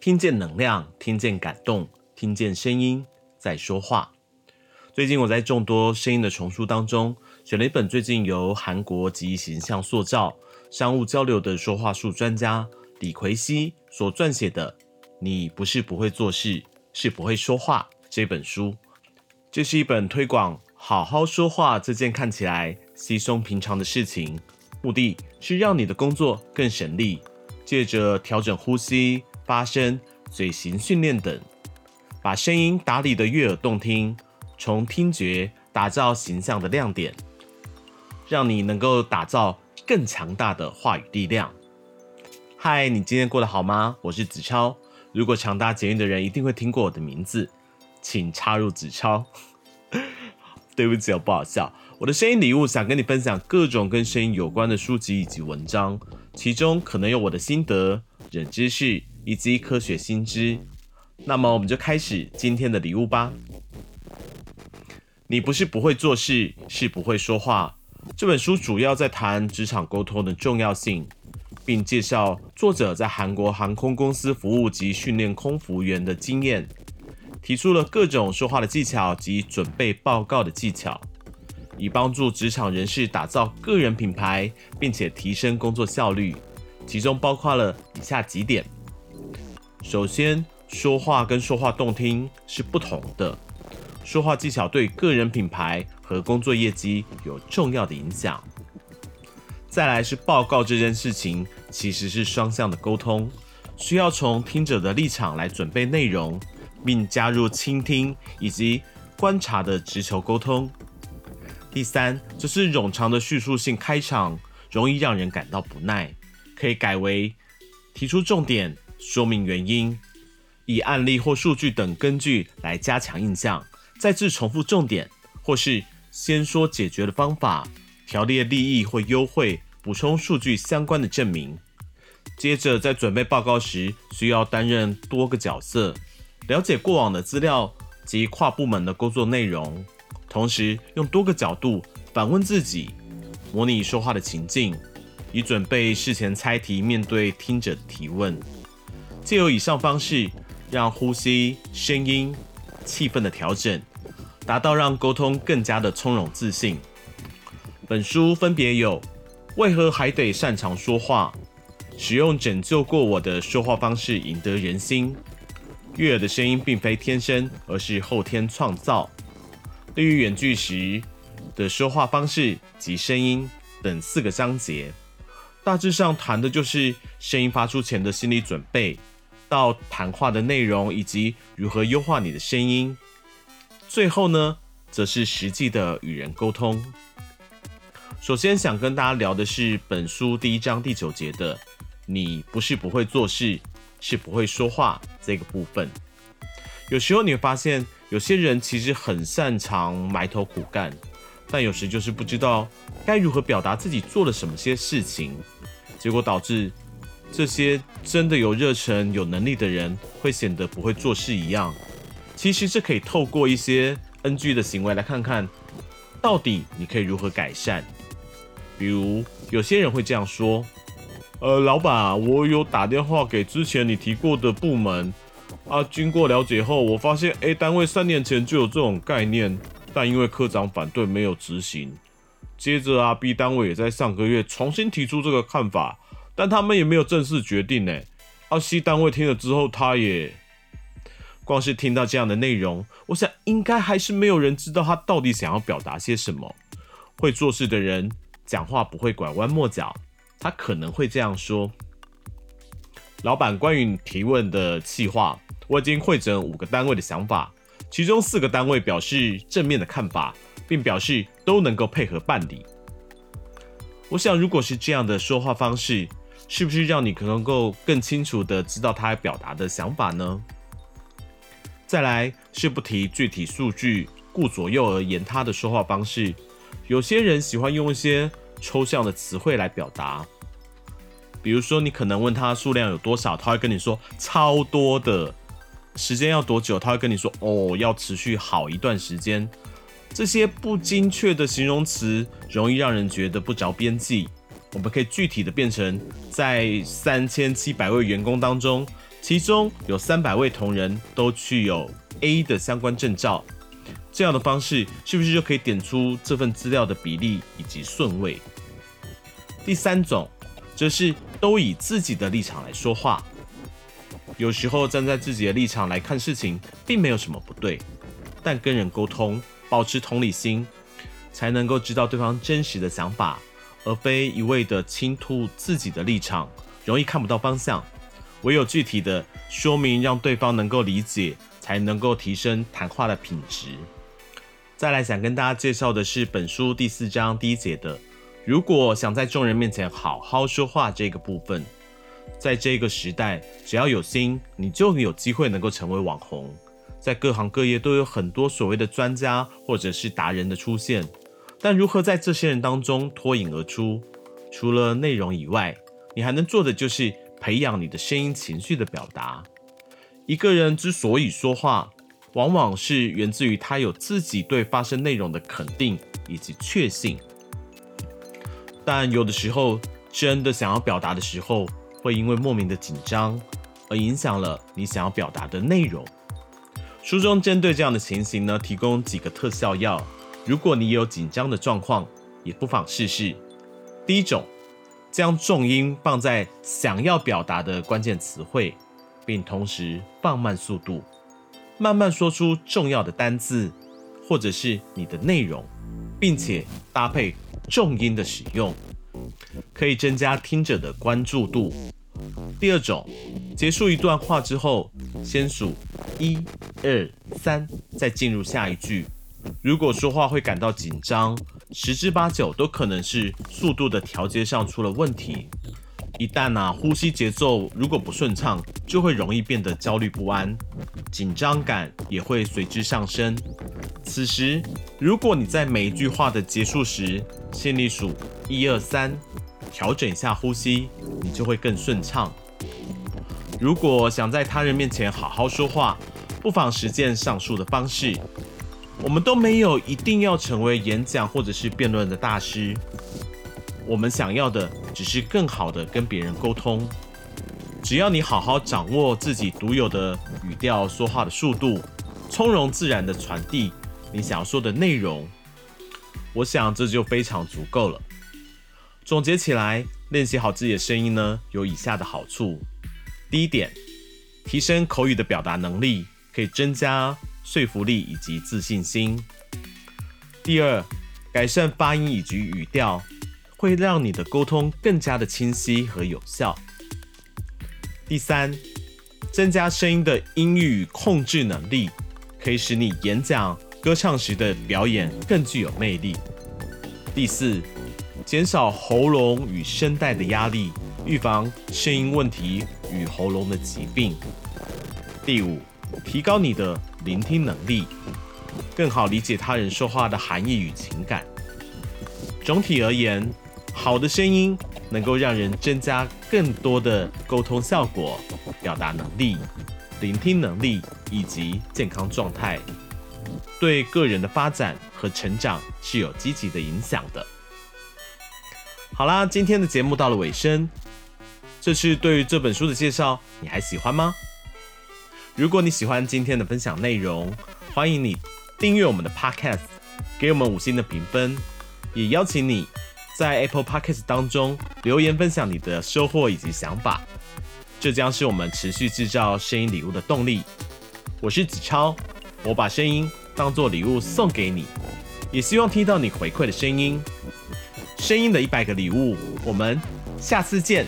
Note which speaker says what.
Speaker 1: 听见能量，听见感动，听见声音在说话。最近我在众多声音的丛书当中，选了一本最近由韩国及形象塑造、商务交流的说话术专家李奎熙所撰写的《你不是不会做事，是不会说话》这本书。这是一本推广好好说话这件看起来稀松平常的事情，目的是让你的工作更省力，借着调整呼吸、发声、嘴型训练等，把声音打理得悦耳动听。从听觉打造形象的亮点，让你能够打造更强大的话语力量。嗨，你今天过得好吗？我是子超。如果强大捷运的人一定会听过我的名字，请插入子超。对不起，我不好笑。我的声音礼物想跟你分享各种跟声音有关的书籍以及文章，其中可能有我的心得、冷知识以及科学新知。那么我们就开始今天的礼物吧。你不是不会做事，是不会说话。这本书主要在谈职场沟通的重要性，并介绍作者在韩国航空公司服务及训练空服员的经验，提出了各种说话的技巧及准备报告的技巧，以帮助职场人士打造个人品牌，并且提升工作效率。其中包括了以下几点：首先，说话跟说话动听是不同的。说话技巧对个人品牌和工作业绩有重要的影响。再来是报告这件事情，其实是双向的沟通，需要从听者的立场来准备内容，并加入倾听以及观察的直球沟通。第三，就是冗长的叙述性开场，容易让人感到不耐，可以改为提出重点，说明原因，以案例或数据等根据来加强印象。再次重复重点，或是先说解决的方法，条列利益或优惠，补充数据相关的证明。接着在准备报告时，需要担任多个角色，了解过往的资料及跨部门的工作内容，同时用多个角度反问自己，模拟说话的情境，以准备事前猜题，面对听者的提问。借由以上方式，让呼吸、声音、气氛的调整。达到让沟通更加的从容自信。本书分别有：为何还得擅长说话？使用拯救过我的说话方式赢得人心。悦耳的声音并非天生，而是后天创造。对于远距时的说话方式及声音等四个章节，大致上谈的就是声音发出前的心理准备，到谈话的内容以及如何优化你的声音。最后呢，则是实际的与人沟通。首先想跟大家聊的是本书第一章第九节的“你不是不会做事，是不会说话”这个部分。有时候你会发现，有些人其实很擅长埋头苦干，但有时就是不知道该如何表达自己做了什么些事情，结果导致这些真的有热忱、有能力的人会显得不会做事一样。其实这可以透过一些 NG 的行为来看看，到底你可以如何改善。比如有些人会这样说：“呃，老板，啊我有打电话给之前你提过的部门啊，经过了解后，我发现 A 单位三年前就有这种概念，但因为科长反对没有执行。接着啊，B 单位也在上个月重新提出这个看法，但他们也没有正式决定呢。啊，C 单位听了之后，他也……”光是听到这样的内容，我想应该还是没有人知道他到底想要表达些什么。会做事的人讲话不会拐弯抹角，他可能会这样说：“老板，关于提问的企划，我已经汇整五个单位的想法，其中四个单位表示正面的看法，并表示都能够配合办理。我想，如果是这样的说话方式，是不是让你可能够更清楚地知道他要表达的想法呢？”再来是不提具体数据，顾左右而言他的说话方式。有些人喜欢用一些抽象的词汇来表达，比如说你可能问他数量有多少，他会跟你说超多的。时间要多久，他会跟你说哦，要持续好一段时间。这些不精确的形容词容易让人觉得不着边际。我们可以具体的变成在三千七百位员工当中。其中有三百位同仁都具有 A 的相关证照。这样的方式是不是就可以点出这份资料的比例以及顺位？第三种则是都以自己的立场来说话。有时候站在自己的立场来看事情，并没有什么不对，但跟人沟通，保持同理心，才能够知道对方真实的想法，而非一味的倾吐自己的立场，容易看不到方向。唯有具体的说明，让对方能够理解，才能够提升谈话的品质。再来想跟大家介绍的是本书第四章第一节的，如果想在众人面前好好说话这个部分，在这个时代，只要有心，你就有机会能够成为网红。在各行各业都有很多所谓的专家或者是达人的出现，但如何在这些人当中脱颖而出？除了内容以外，你还能做的就是培养你的声音情绪的表达。一个人之所以说话，往往是源自于他有自己对发声内容的肯定以及确信。但有的时候，真的想要表达的时候，会因为莫名的紧张而影响了你想要表达的内容。书中针对这样的情形呢，提供几个特效药。如果你有紧张的状况，也不妨试试。第一种，将重音放在想要表达的关键词汇，并同时放慢速度，慢慢说出重要的单字或者是你的内容，并且搭配重音的使用，可以增加听者的关注度。第二种，结束一段话之后，先数一、二、三，再进入下一句。如果说话会感到紧张，十之八九都可能是速度的调节上出了问题。一旦啊，呼吸节奏如果不顺畅，就会容易变得焦虑不安，紧张感也会随之上升。此时，如果你在每一句话的结束时，心里数一二三，调整一下呼吸，你就会更顺畅。如果想在他人面前好好说话，不妨实践上述的方式。我们都没有一定要成为演讲或者是辩论的大师。我们想要的只是更好的跟别人沟通。只要你好好掌握自己独有的语调、说话的速度，从容自然地传递你想要说的内容，我想这就非常足够了。总结起来，练习好自己的声音呢，有以下的好处：第一点，提升口语的表达能力，可以增加说服力以及自信心；第二，改善发音以及语调。会让你的沟通更加的清晰和有效。第三，增加声音的音域控制能力，可以使你演讲、歌唱时的表演更具有魅力。第四，减少喉咙与声带的压力，预防声音问题与喉咙的疾病。第五，提高你的聆听能力，更好理解他人说话的含义与情感。总体而言，好的声音能够让人增加更多的沟通效果、表达能力、聆听能力以及健康状态，对个人的发展和成长是有积极的影响的。好啦，今天的节目到了尾声，这次对于这本书的介绍，你还喜欢吗？如果你喜欢今天的分享内容，欢迎你订阅我们的 Podcast，给我们五星的评分，也邀请你。在 Apple Podcast 当中留言分享你的收获以及想法，这将是我们持续制造声音礼物的动力。我是子超，我把声音当做礼物送给你，也希望听到你回馈的声音。声音的一百个礼物，我们下次见。